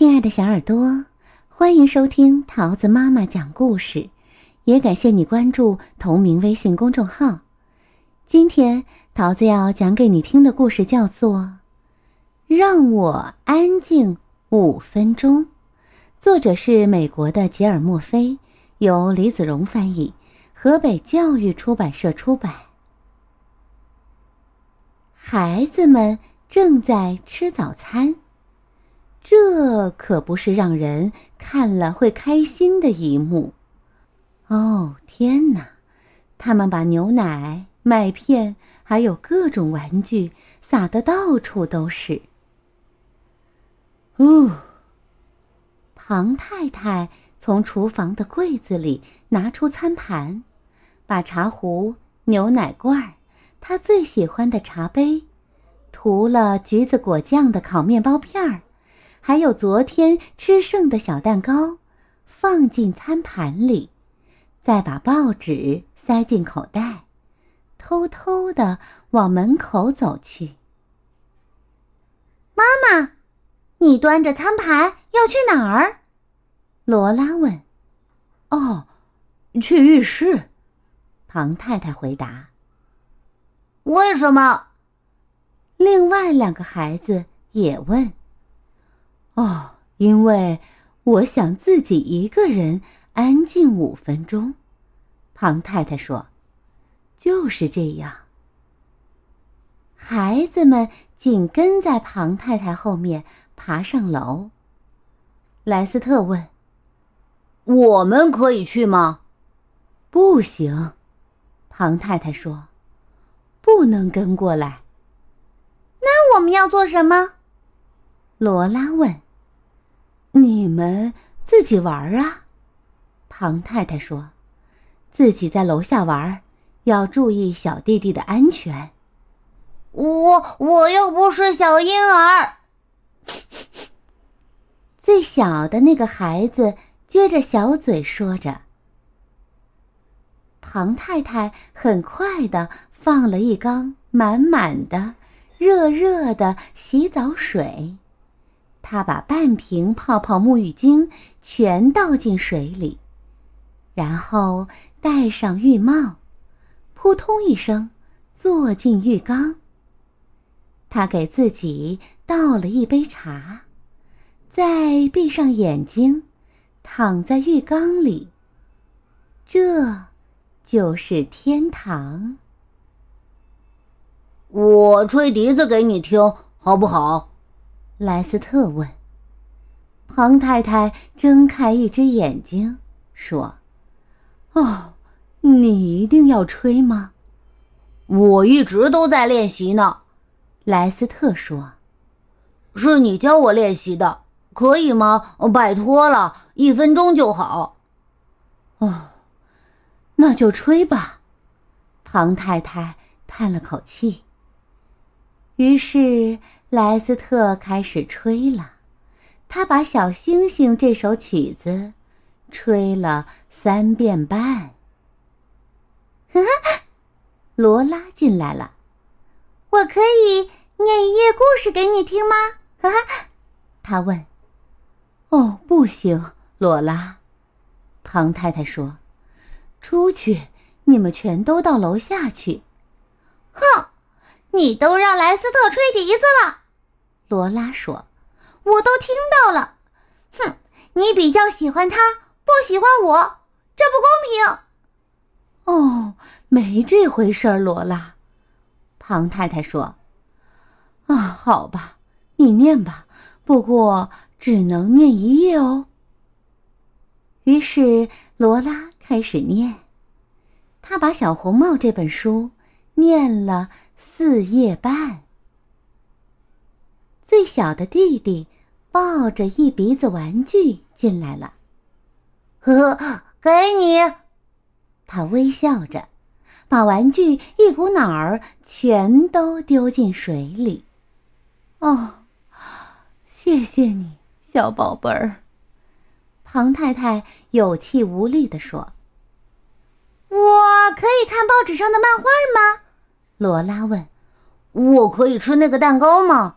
亲爱的小耳朵，欢迎收听桃子妈妈讲故事，也感谢你关注同名微信公众号。今天桃子要讲给你听的故事叫做《让我安静五分钟》，作者是美国的吉尔莫菲，由李子荣翻译，河北教育出版社出版。孩子们正在吃早餐。这可不是让人看了会开心的一幕。哦，天哪！他们把牛奶、麦片还有各种玩具撒得到处都是。呜！庞太太从厨房的柜子里拿出餐盘，把茶壶、牛奶罐、她最喜欢的茶杯、涂了橘子果酱的烤面包片儿。还有昨天吃剩的小蛋糕，放进餐盘里，再把报纸塞进口袋，偷偷的往门口走去。妈妈，你端着餐盘要去哪儿？罗拉问。哦，去浴室。庞太太回答。为什么？另外两个孩子也问。哦，因为我想自己一个人安静五分钟，庞太太说：“就是这样。”孩子们紧跟在庞太太后面爬上楼。莱斯特问：“我们可以去吗？”“不行。”庞太太说，“不能跟过来。”“那我们要做什么？”罗拉问。你们自己玩啊，庞太太说：“自己在楼下玩，要注意小弟弟的安全。”我我又不是小婴儿。最小的那个孩子撅着小嘴说着。庞太太很快的放了一缸满满的、热热的洗澡水。他把半瓶泡泡沐浴精全倒进水里，然后戴上浴帽，扑通一声坐进浴缸。他给自己倒了一杯茶，再闭上眼睛，躺在浴缸里。这，就是天堂。我吹笛子给你听，好不好？莱斯特问：“庞太太睁开一只眼睛，说：‘哦，你一定要吹吗？’我一直都在练习呢。”莱斯特说：“是你教我练习的，可以吗？拜托了，一分钟就好。”哦，那就吹吧。”庞太太叹了口气。于是。莱斯特开始吹了，他把《小星星》这首曲子吹了三遍半。罗拉进来了，我可以念一页故事给你听吗？他问。哦，不行，罗拉，庞太太说：“出去，你们全都到楼下去。”哼，你都让莱斯特吹笛子了。罗拉说：“我都听到了。哼，你比较喜欢他，不喜欢我，这不公平。”哦，没这回事儿，罗拉。庞太太说：“啊，好吧，你念吧，不过只能念一页哦。”于是罗拉开始念，他把《小红帽》这本书念了四页半。最小的弟弟抱着一鼻子玩具进来了，呵，给你。他微笑着，把玩具一股脑儿全都丢进水里。哦，谢谢你，小宝贝儿。庞太太有气无力地说：“我可以看报纸上的漫画吗？”罗拉问。“我可以吃那个蛋糕吗？”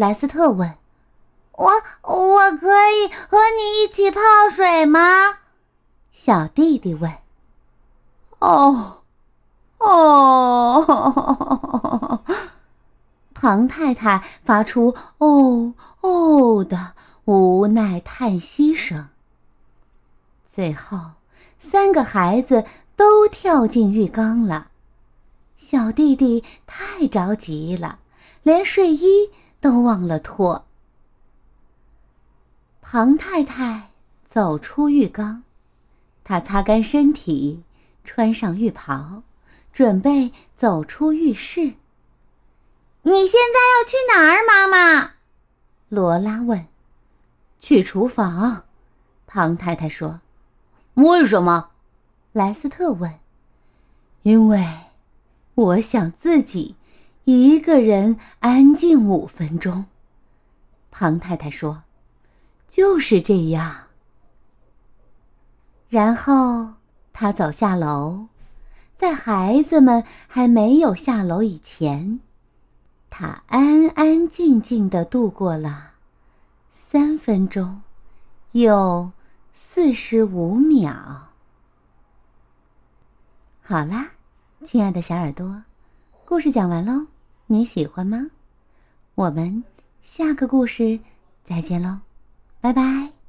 莱斯特问：“我我可以和你一起泡水吗？小弟弟问。哦，哦，庞太太发出“哦哦”的无奈叹息声。最后，三个孩子都跳进浴缸了。小弟弟太着急了，连睡衣都忘了脱。庞太太走出浴缸，她擦干身体。穿上浴袍，准备走出浴室。你现在要去哪儿，妈妈？罗拉问。去厨房，庞太太说。为什么？莱斯特问。因为我想自己一个人安静五分钟。庞太太说。就是这样。然后。他走下楼，在孩子们还没有下楼以前，他安安静静的度过了三分钟又四十五秒。好啦，亲爱的小耳朵，故事讲完喽，你喜欢吗？我们下个故事再见喽，拜拜。